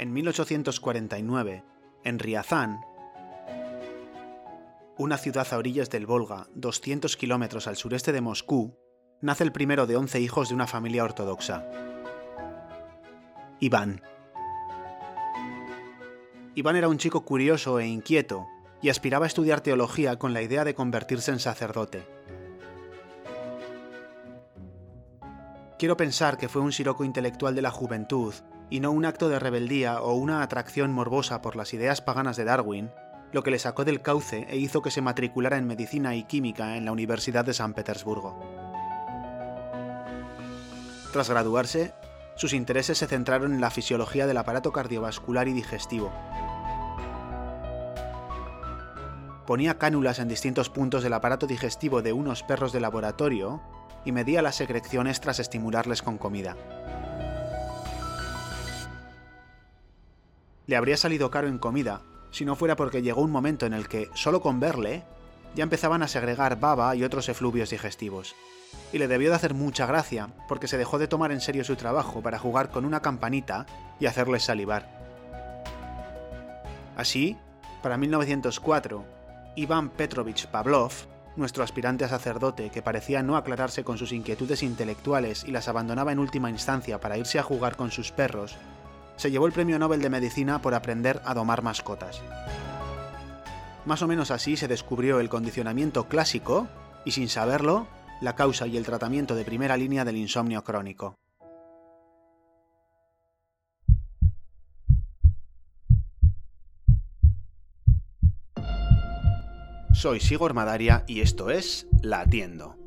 En 1849, en Riazán, una ciudad a orillas del Volga, 200 kilómetros al sureste de Moscú, nace el primero de 11 hijos de una familia ortodoxa. Iván. Iván era un chico curioso e inquieto y aspiraba a estudiar teología con la idea de convertirse en sacerdote. Quiero pensar que fue un siroco intelectual de la juventud y no un acto de rebeldía o una atracción morbosa por las ideas paganas de Darwin, lo que le sacó del cauce e hizo que se matriculara en medicina y química en la Universidad de San Petersburgo. Tras graduarse, sus intereses se centraron en la fisiología del aparato cardiovascular y digestivo. Ponía cánulas en distintos puntos del aparato digestivo de unos perros de laboratorio y medía las secreciones tras estimularles con comida. Le habría salido caro en comida si no fuera porque llegó un momento en el que, solo con verle, ya empezaban a segregar baba y otros efluvios digestivos. Y le debió de hacer mucha gracia, porque se dejó de tomar en serio su trabajo para jugar con una campanita y hacerles salivar. Así, para 1904, Iván Petrovich Pavlov, nuestro aspirante a sacerdote que parecía no aclararse con sus inquietudes intelectuales y las abandonaba en última instancia para irse a jugar con sus perros, se llevó el Premio Nobel de Medicina por aprender a domar mascotas. Más o menos así se descubrió el condicionamiento clásico y sin saberlo, la causa y el tratamiento de primera línea del insomnio crónico. Soy Sigor Madaria y esto es La Atiendo,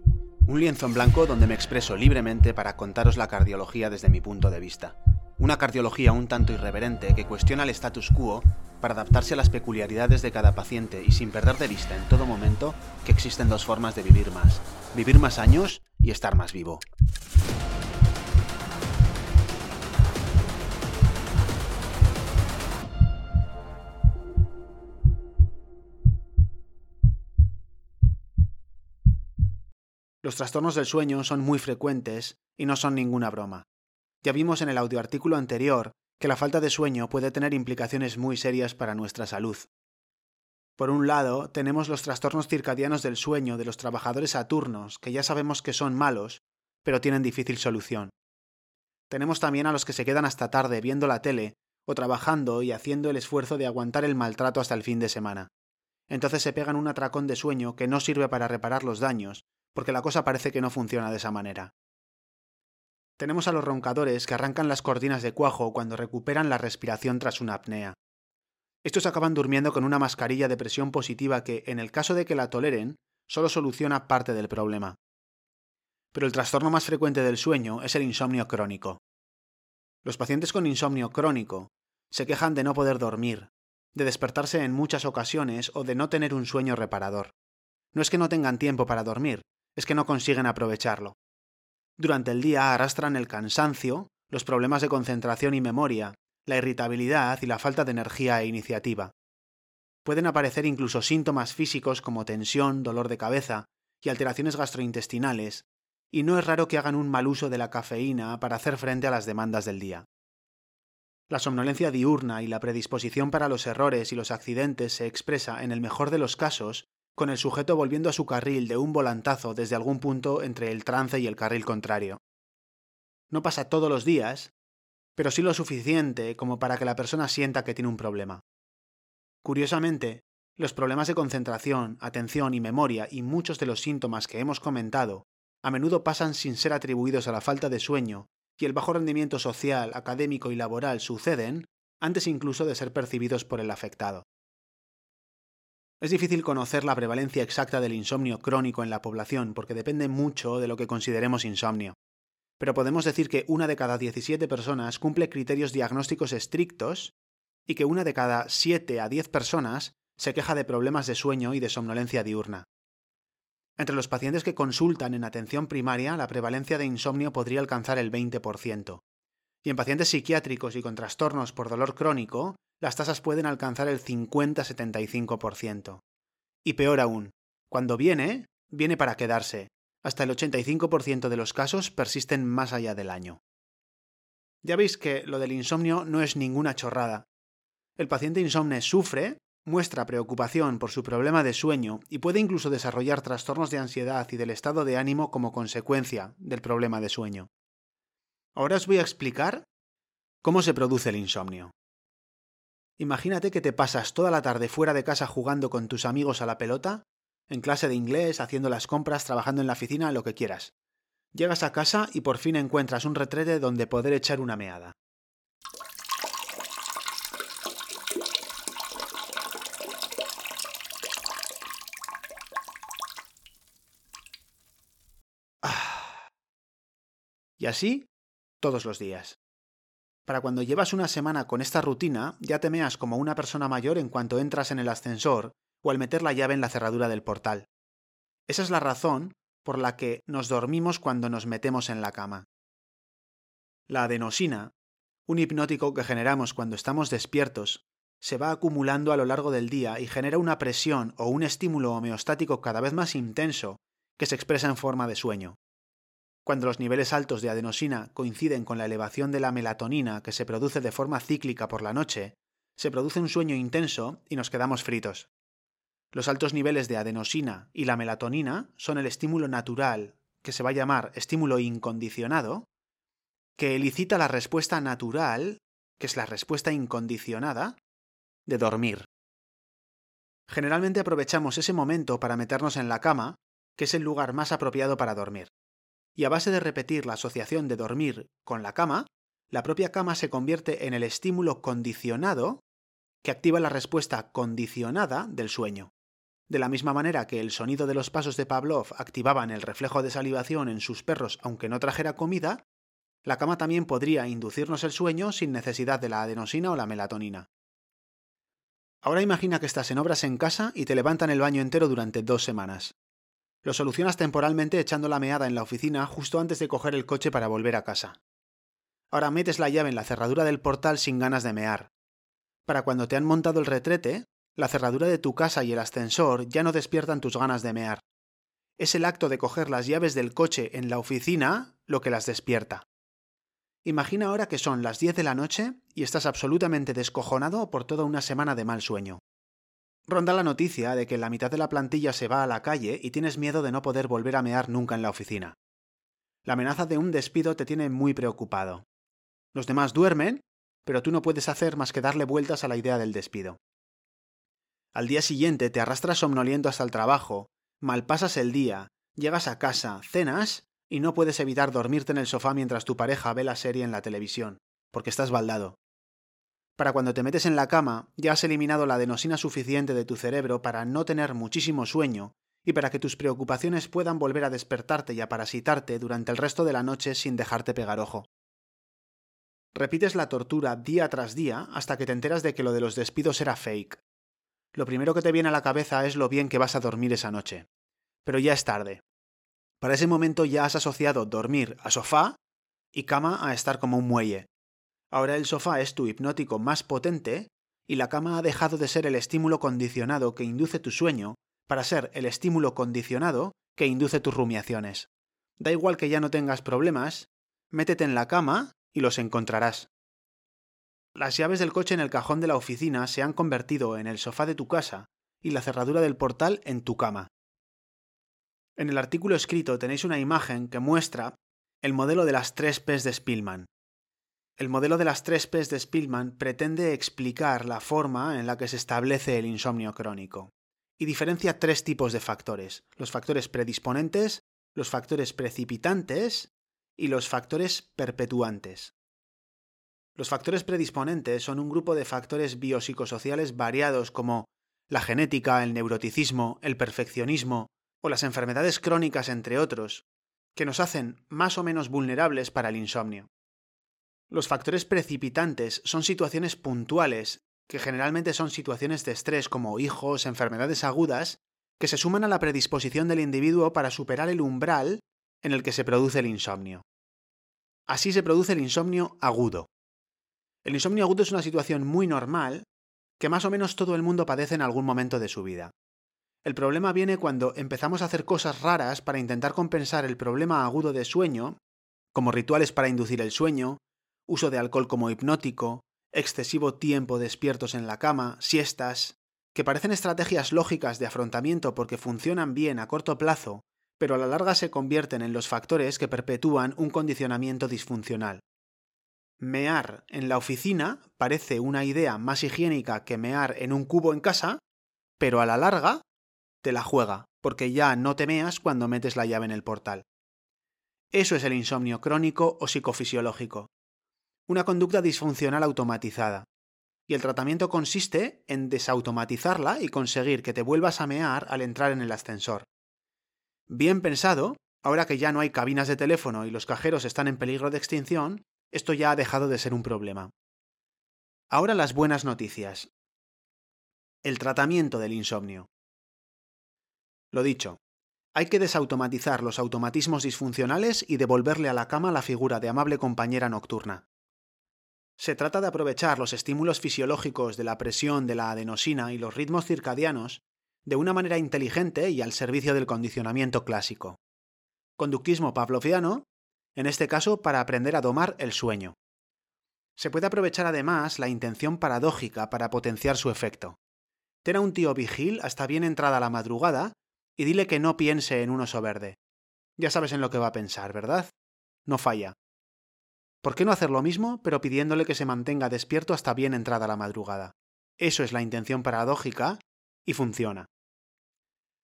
un lienzo en blanco donde me expreso libremente para contaros la cardiología desde mi punto de vista. Una cardiología un tanto irreverente que cuestiona el status quo para adaptarse a las peculiaridades de cada paciente y sin perder de vista en todo momento que existen dos formas de vivir más. Vivir más años y estar más vivo. Los trastornos del sueño son muy frecuentes y no son ninguna broma. Ya vimos en el audioartículo anterior que la falta de sueño puede tener implicaciones muy serias para nuestra salud. Por un lado, tenemos los trastornos circadianos del sueño de los trabajadores saturnos, que ya sabemos que son malos, pero tienen difícil solución. Tenemos también a los que se quedan hasta tarde viendo la tele o trabajando y haciendo el esfuerzo de aguantar el maltrato hasta el fin de semana. Entonces se pegan un atracón de sueño que no sirve para reparar los daños, porque la cosa parece que no funciona de esa manera. Tenemos a los roncadores que arrancan las cortinas de cuajo cuando recuperan la respiración tras una apnea. Estos acaban durmiendo con una mascarilla de presión positiva que, en el caso de que la toleren, solo soluciona parte del problema. Pero el trastorno más frecuente del sueño es el insomnio crónico. Los pacientes con insomnio crónico se quejan de no poder dormir, de despertarse en muchas ocasiones o de no tener un sueño reparador. No es que no tengan tiempo para dormir, es que no consiguen aprovecharlo. Durante el día arrastran el cansancio, los problemas de concentración y memoria, la irritabilidad y la falta de energía e iniciativa. Pueden aparecer incluso síntomas físicos como tensión, dolor de cabeza y alteraciones gastrointestinales, y no es raro que hagan un mal uso de la cafeína para hacer frente a las demandas del día. La somnolencia diurna y la predisposición para los errores y los accidentes se expresa, en el mejor de los casos, con el sujeto volviendo a su carril de un volantazo desde algún punto entre el trance y el carril contrario. No pasa todos los días, pero sí lo suficiente como para que la persona sienta que tiene un problema. Curiosamente, los problemas de concentración, atención y memoria y muchos de los síntomas que hemos comentado a menudo pasan sin ser atribuidos a la falta de sueño y el bajo rendimiento social, académico y laboral suceden antes incluso de ser percibidos por el afectado. Es difícil conocer la prevalencia exacta del insomnio crónico en la población porque depende mucho de lo que consideremos insomnio. Pero podemos decir que una de cada 17 personas cumple criterios diagnósticos estrictos y que una de cada 7 a 10 personas se queja de problemas de sueño y de somnolencia diurna. Entre los pacientes que consultan en atención primaria, la prevalencia de insomnio podría alcanzar el 20%. Y en pacientes psiquiátricos y con trastornos por dolor crónico, las tasas pueden alcanzar el 50-75%. Y peor aún, cuando viene, viene para quedarse. Hasta el 85% de los casos persisten más allá del año. Ya veis que lo del insomnio no es ninguna chorrada. El paciente insomne sufre, muestra preocupación por su problema de sueño y puede incluso desarrollar trastornos de ansiedad y del estado de ánimo como consecuencia del problema de sueño. Ahora os voy a explicar cómo se produce el insomnio. Imagínate que te pasas toda la tarde fuera de casa jugando con tus amigos a la pelota, en clase de inglés, haciendo las compras, trabajando en la oficina, lo que quieras. Llegas a casa y por fin encuentras un retrete donde poder echar una meada. Ah. Y así todos los días. Para cuando llevas una semana con esta rutina, ya te meas como una persona mayor en cuanto entras en el ascensor o al meter la llave en la cerradura del portal. Esa es la razón por la que nos dormimos cuando nos metemos en la cama. La adenosina, un hipnótico que generamos cuando estamos despiertos, se va acumulando a lo largo del día y genera una presión o un estímulo homeostático cada vez más intenso que se expresa en forma de sueño. Cuando los niveles altos de adenosina coinciden con la elevación de la melatonina que se produce de forma cíclica por la noche, se produce un sueño intenso y nos quedamos fritos. Los altos niveles de adenosina y la melatonina son el estímulo natural, que se va a llamar estímulo incondicionado, que elicita la respuesta natural, que es la respuesta incondicionada, de dormir. Generalmente aprovechamos ese momento para meternos en la cama, que es el lugar más apropiado para dormir. Y a base de repetir la asociación de dormir con la cama, la propia cama se convierte en el estímulo condicionado que activa la respuesta condicionada del sueño. De la misma manera que el sonido de los pasos de Pavlov activaban el reflejo de salivación en sus perros aunque no trajera comida, la cama también podría inducirnos el sueño sin necesidad de la adenosina o la melatonina. Ahora imagina que estás en obras en casa y te levantan el baño entero durante dos semanas. Lo solucionas temporalmente echando la meada en la oficina justo antes de coger el coche para volver a casa. Ahora metes la llave en la cerradura del portal sin ganas de mear. Para cuando te han montado el retrete, la cerradura de tu casa y el ascensor ya no despiertan tus ganas de mear. Es el acto de coger las llaves del coche en la oficina lo que las despierta. Imagina ahora que son las 10 de la noche y estás absolutamente descojonado por toda una semana de mal sueño. Ronda la noticia de que la mitad de la plantilla se va a la calle y tienes miedo de no poder volver a mear nunca en la oficina. La amenaza de un despido te tiene muy preocupado. Los demás duermen, pero tú no puedes hacer más que darle vueltas a la idea del despido. Al día siguiente te arrastras somnoliento hasta el trabajo, malpasas el día, llegas a casa, cenas y no puedes evitar dormirte en el sofá mientras tu pareja ve la serie en la televisión, porque estás baldado. Para cuando te metes en la cama, ya has eliminado la adenosina suficiente de tu cerebro para no tener muchísimo sueño y para que tus preocupaciones puedan volver a despertarte y a parasitarte durante el resto de la noche sin dejarte pegar ojo. Repites la tortura día tras día hasta que te enteras de que lo de los despidos era fake, lo primero que te viene a la cabeza es lo bien que vas a dormir esa noche. Pero ya es tarde. Para ese momento ya has asociado dormir a sofá y cama a estar como un muelle. Ahora el sofá es tu hipnótico más potente y la cama ha dejado de ser el estímulo condicionado que induce tu sueño para ser el estímulo condicionado que induce tus rumiaciones. Da igual que ya no tengas problemas, métete en la cama y los encontrarás. Las llaves del coche en el cajón de la oficina se han convertido en el sofá de tu casa y la cerradura del portal en tu cama. En el artículo escrito tenéis una imagen que muestra el modelo de las tres P's de Spillman. El modelo de las tres P's de Spillman pretende explicar la forma en la que se establece el insomnio crónico y diferencia tres tipos de factores, los factores predisponentes, los factores precipitantes y los factores perpetuantes. Los factores predisponentes son un grupo de factores biopsicosociales variados como la genética, el neuroticismo, el perfeccionismo o las enfermedades crónicas, entre otros, que nos hacen más o menos vulnerables para el insomnio. Los factores precipitantes son situaciones puntuales, que generalmente son situaciones de estrés como hijos, enfermedades agudas, que se suman a la predisposición del individuo para superar el umbral en el que se produce el insomnio. Así se produce el insomnio agudo. El insomnio agudo es una situación muy normal que más o menos todo el mundo padece en algún momento de su vida. El problema viene cuando empezamos a hacer cosas raras para intentar compensar el problema agudo de sueño, como rituales para inducir el sueño, uso de alcohol como hipnótico, excesivo tiempo despiertos en la cama, siestas, que parecen estrategias lógicas de afrontamiento porque funcionan bien a corto plazo, pero a la larga se convierten en los factores que perpetúan un condicionamiento disfuncional. Mear en la oficina parece una idea más higiénica que mear en un cubo en casa, pero a la larga te la juega, porque ya no te meas cuando metes la llave en el portal. Eso es el insomnio crónico o psicofisiológico. Una conducta disfuncional automatizada. Y el tratamiento consiste en desautomatizarla y conseguir que te vuelvas a mear al entrar en el ascensor. Bien pensado, ahora que ya no hay cabinas de teléfono y los cajeros están en peligro de extinción, esto ya ha dejado de ser un problema. Ahora las buenas noticias. El tratamiento del insomnio. Lo dicho, hay que desautomatizar los automatismos disfuncionales y devolverle a la cama la figura de amable compañera nocturna. Se trata de aprovechar los estímulos fisiológicos de la presión de la adenosina y los ritmos circadianos de una manera inteligente y al servicio del condicionamiento clásico. Conductismo pavloviano, en este caso para aprender a domar el sueño. Se puede aprovechar además la intención paradójica para potenciar su efecto. Ten a un tío vigil hasta bien entrada la madrugada y dile que no piense en un oso verde. Ya sabes en lo que va a pensar, ¿verdad? No falla. ¿Por qué no hacer lo mismo, pero pidiéndole que se mantenga despierto hasta bien entrada la madrugada? Eso es la intención paradójica y funciona.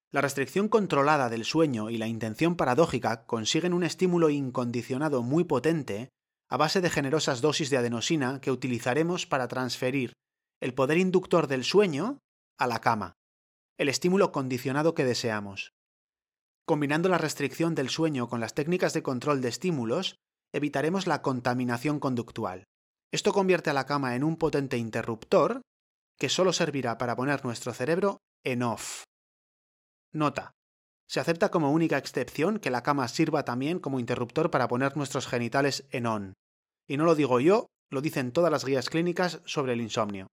La restricción controlada del sueño y la intención paradójica consiguen un estímulo incondicionado muy potente a base de generosas dosis de adenosina que utilizaremos para transferir el poder inductor del sueño a la cama, el estímulo condicionado que deseamos. Combinando la restricción del sueño con las técnicas de control de estímulos, evitaremos la contaminación conductual. Esto convierte a la cama en un potente interruptor que solo servirá para poner nuestro cerebro en off. Nota. Se acepta como única excepción que la cama sirva también como interruptor para poner nuestros genitales en on. Y no lo digo yo, lo dicen todas las guías clínicas sobre el insomnio.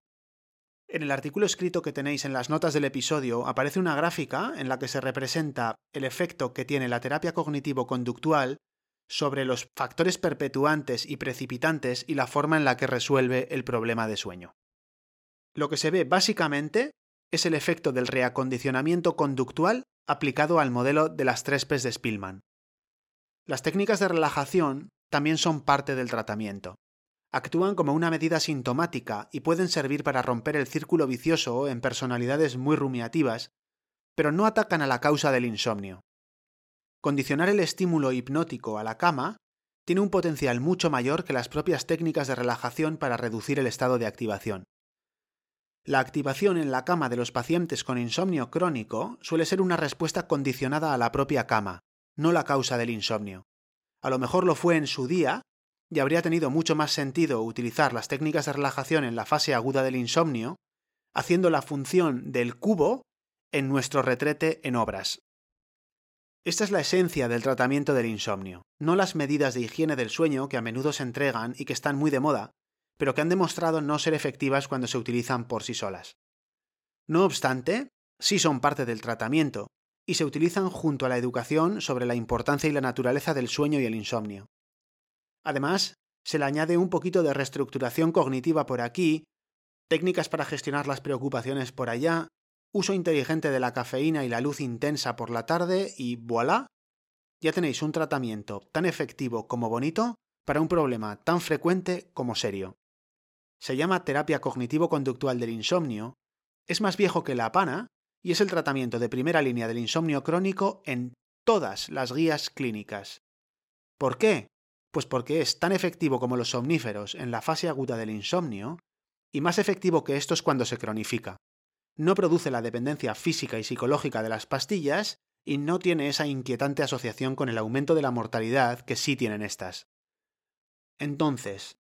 En el artículo escrito que tenéis en las notas del episodio aparece una gráfica en la que se representa el efecto que tiene la terapia cognitivo-conductual sobre los factores perpetuantes y precipitantes y la forma en la que resuelve el problema de sueño. Lo que se ve básicamente es el efecto del reacondicionamiento conductual aplicado al modelo de las tres P's de Spillman. Las técnicas de relajación también son parte del tratamiento. Actúan como una medida sintomática y pueden servir para romper el círculo vicioso en personalidades muy rumiativas, pero no atacan a la causa del insomnio. Condicionar el estímulo hipnótico a la cama tiene un potencial mucho mayor que las propias técnicas de relajación para reducir el estado de activación. La activación en la cama de los pacientes con insomnio crónico suele ser una respuesta condicionada a la propia cama, no la causa del insomnio. A lo mejor lo fue en su día, y habría tenido mucho más sentido utilizar las técnicas de relajación en la fase aguda del insomnio, haciendo la función del cubo en nuestro retrete en obras. Esta es la esencia del tratamiento del insomnio, no las medidas de higiene del sueño que a menudo se entregan y que están muy de moda, pero que han demostrado no ser efectivas cuando se utilizan por sí solas. No obstante, sí son parte del tratamiento, y se utilizan junto a la educación sobre la importancia y la naturaleza del sueño y el insomnio. Además, se le añade un poquito de reestructuración cognitiva por aquí, técnicas para gestionar las preocupaciones por allá, uso inteligente de la cafeína y la luz intensa por la tarde y voilà, ya tenéis un tratamiento tan efectivo como bonito para un problema tan frecuente como serio se llama terapia cognitivo-conductual del insomnio, es más viejo que la pana y es el tratamiento de primera línea del insomnio crónico en todas las guías clínicas. ¿Por qué? Pues porque es tan efectivo como los somníferos en la fase aguda del insomnio y más efectivo que estos cuando se cronifica. No produce la dependencia física y psicológica de las pastillas y no tiene esa inquietante asociación con el aumento de la mortalidad que sí tienen estas. Entonces,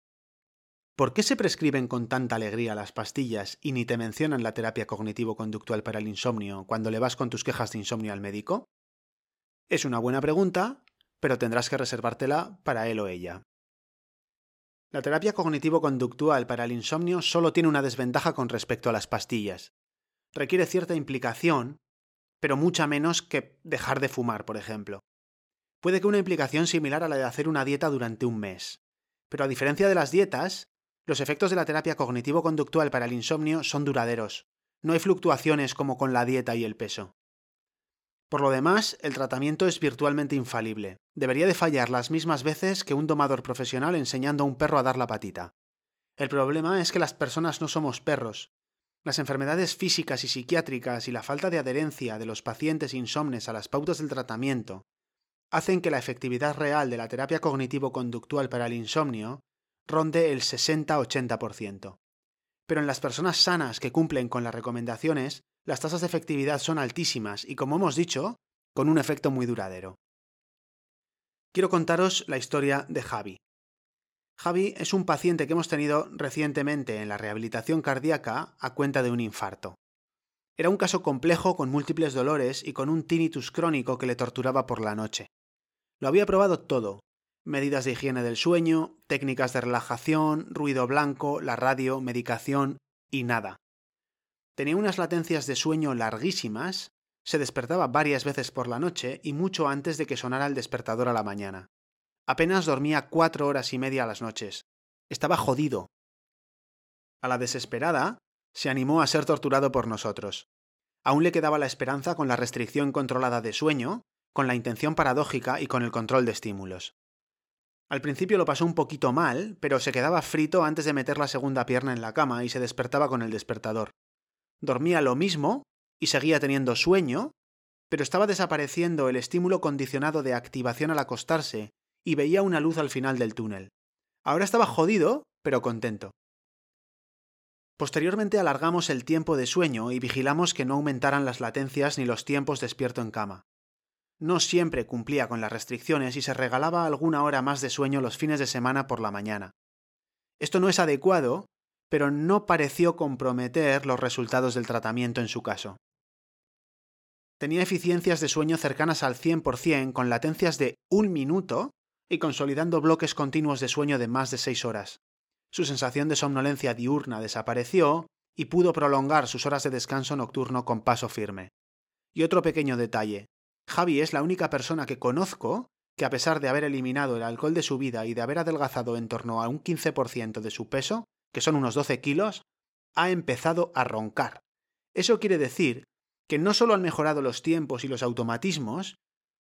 ¿Por qué se prescriben con tanta alegría las pastillas y ni te mencionan la terapia cognitivo-conductual para el insomnio cuando le vas con tus quejas de insomnio al médico? Es una buena pregunta, pero tendrás que reservártela para él o ella. La terapia cognitivo-conductual para el insomnio solo tiene una desventaja con respecto a las pastillas. Requiere cierta implicación, pero mucha menos que dejar de fumar, por ejemplo. Puede que una implicación similar a la de hacer una dieta durante un mes, Pero a diferencia de las dietas, los efectos de la terapia cognitivo-conductual para el insomnio son duraderos. No hay fluctuaciones como con la dieta y el peso. Por lo demás, el tratamiento es virtualmente infalible. Debería de fallar las mismas veces que un domador profesional enseñando a un perro a dar la patita. El problema es que las personas no somos perros. Las enfermedades físicas y psiquiátricas y la falta de adherencia de los pacientes insomnes a las pautas del tratamiento hacen que la efectividad real de la terapia cognitivo-conductual para el insomnio ronde el 60-80%. Pero en las personas sanas que cumplen con las recomendaciones, las tasas de efectividad son altísimas y, como hemos dicho, con un efecto muy duradero. Quiero contaros la historia de Javi. Javi es un paciente que hemos tenido recientemente en la rehabilitación cardíaca a cuenta de un infarto. Era un caso complejo con múltiples dolores y con un tinnitus crónico que le torturaba por la noche. Lo había probado todo. Medidas de higiene del sueño, técnicas de relajación, ruido blanco, la radio, medicación y nada. Tenía unas latencias de sueño larguísimas, se despertaba varias veces por la noche y mucho antes de que sonara el despertador a la mañana. Apenas dormía cuatro horas y media a las noches. Estaba jodido. A la desesperada, se animó a ser torturado por nosotros. Aún le quedaba la esperanza con la restricción controlada de sueño, con la intención paradójica y con el control de estímulos. Al principio lo pasó un poquito mal, pero se quedaba frito antes de meter la segunda pierna en la cama y se despertaba con el despertador dormía lo mismo y seguía teniendo sueño, pero estaba desapareciendo el estímulo condicionado de activación al acostarse y veía una luz al final del túnel. Ahora estaba jodido, pero contento. Posteriormente alargamos el tiempo de sueño y vigilamos que no aumentaran las latencias ni los tiempos despierto en cama. No siempre cumplía con las restricciones y se regalaba alguna hora más de sueño los fines de semana por la mañana. Esto no es adecuado pero no pareció comprometer los resultados del tratamiento en su caso. Tenía eficiencias de sueño cercanas al 100% con latencias de un minuto y consolidando bloques continuos de sueño de más de seis horas. Su sensación de somnolencia diurna desapareció y pudo prolongar sus horas de descanso nocturno con paso firme. Y otro pequeño detalle. Javi es la única persona que conozco que a pesar de haber eliminado el alcohol de su vida y de haber adelgazado en torno a un 15% de su peso, que son unos 12 kilos, ha empezado a roncar. Eso quiere decir que no solo han mejorado los tiempos y los automatismos,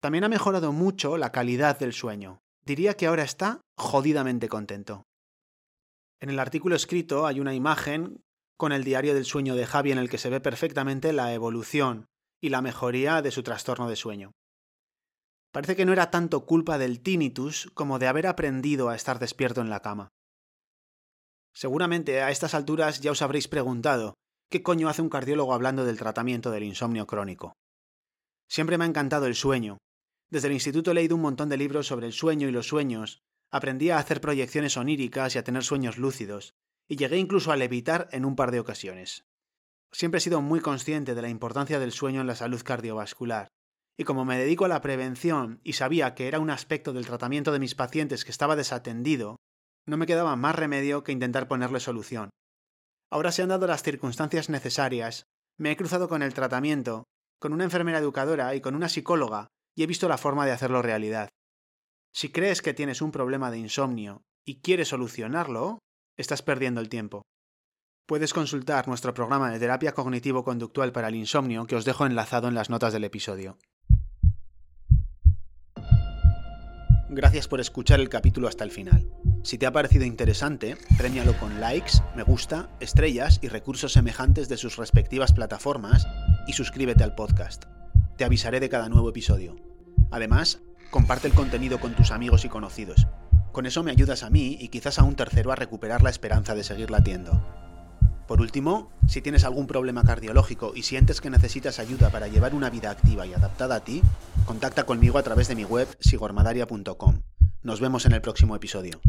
también ha mejorado mucho la calidad del sueño. Diría que ahora está jodidamente contento. En el artículo escrito hay una imagen con el diario del sueño de Javi en el que se ve perfectamente la evolución y la mejoría de su trastorno de sueño. Parece que no era tanto culpa del tinnitus como de haber aprendido a estar despierto en la cama. Seguramente a estas alturas ya os habréis preguntado ¿qué coño hace un cardiólogo hablando del tratamiento del insomnio crónico? Siempre me ha encantado el sueño. Desde el instituto he leído un montón de libros sobre el sueño y los sueños, aprendí a hacer proyecciones oníricas y a tener sueños lúcidos, y llegué incluso a levitar en un par de ocasiones. Siempre he sido muy consciente de la importancia del sueño en la salud cardiovascular, y como me dedico a la prevención y sabía que era un aspecto del tratamiento de mis pacientes que estaba desatendido, no me quedaba más remedio que intentar ponerle solución. Ahora se han dado las circunstancias necesarias, me he cruzado con el tratamiento, con una enfermera educadora y con una psicóloga, y he visto la forma de hacerlo realidad. Si crees que tienes un problema de insomnio y quieres solucionarlo, estás perdiendo el tiempo. Puedes consultar nuestro programa de terapia cognitivo-conductual para el insomnio que os dejo enlazado en las notas del episodio. Gracias por escuchar el capítulo hasta el final. Si te ha parecido interesante, premialo con likes, me gusta, estrellas y recursos semejantes de sus respectivas plataformas y suscríbete al podcast. Te avisaré de cada nuevo episodio. Además, comparte el contenido con tus amigos y conocidos. Con eso me ayudas a mí y quizás a un tercero a recuperar la esperanza de seguir latiendo. Por último, si tienes algún problema cardiológico y sientes que necesitas ayuda para llevar una vida activa y adaptada a ti, contacta conmigo a través de mi web sigormadaria.com. Nos vemos en el próximo episodio.